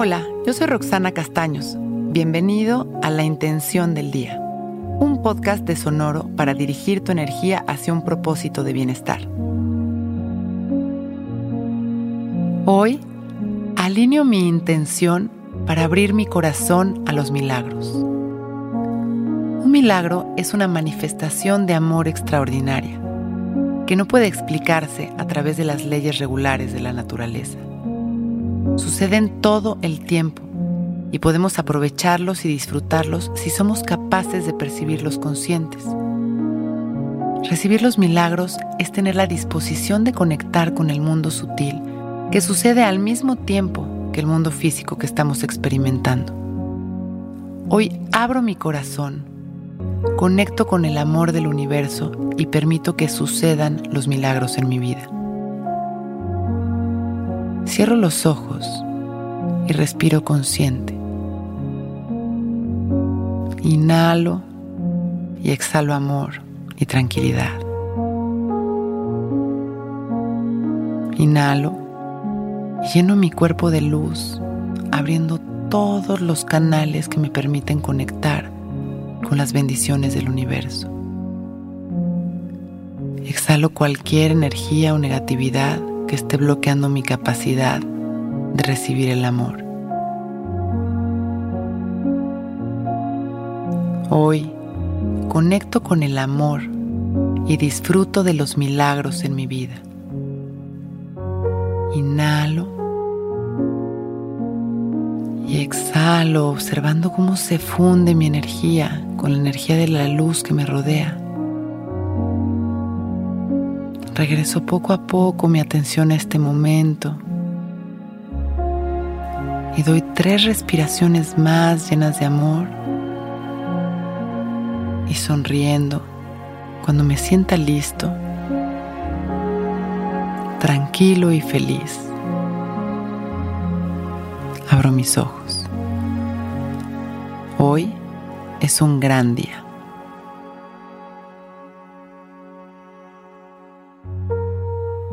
Hola, yo soy Roxana Castaños. Bienvenido a La Intención del Día, un podcast de Sonoro para dirigir tu energía hacia un propósito de bienestar. Hoy alineo mi intención para abrir mi corazón a los milagros. Un milagro es una manifestación de amor extraordinaria que no puede explicarse a través de las leyes regulares de la naturaleza suceden todo el tiempo y podemos aprovecharlos y disfrutarlos si somos capaces de percibirlos conscientes. Recibir los milagros es tener la disposición de conectar con el mundo sutil que sucede al mismo tiempo que el mundo físico que estamos experimentando. Hoy abro mi corazón, conecto con el amor del universo y permito que sucedan los milagros en mi vida. Cierro los ojos y respiro consciente. Inhalo y exhalo amor y tranquilidad. Inhalo y lleno mi cuerpo de luz, abriendo todos los canales que me permiten conectar con las bendiciones del universo. Exhalo cualquier energía o negatividad que esté bloqueando mi capacidad de recibir el amor. Hoy conecto con el amor y disfruto de los milagros en mi vida. Inhalo y exhalo observando cómo se funde mi energía con la energía de la luz que me rodea. Regreso poco a poco mi atención a este momento y doy tres respiraciones más llenas de amor y sonriendo cuando me sienta listo, tranquilo y feliz. Abro mis ojos. Hoy es un gran día.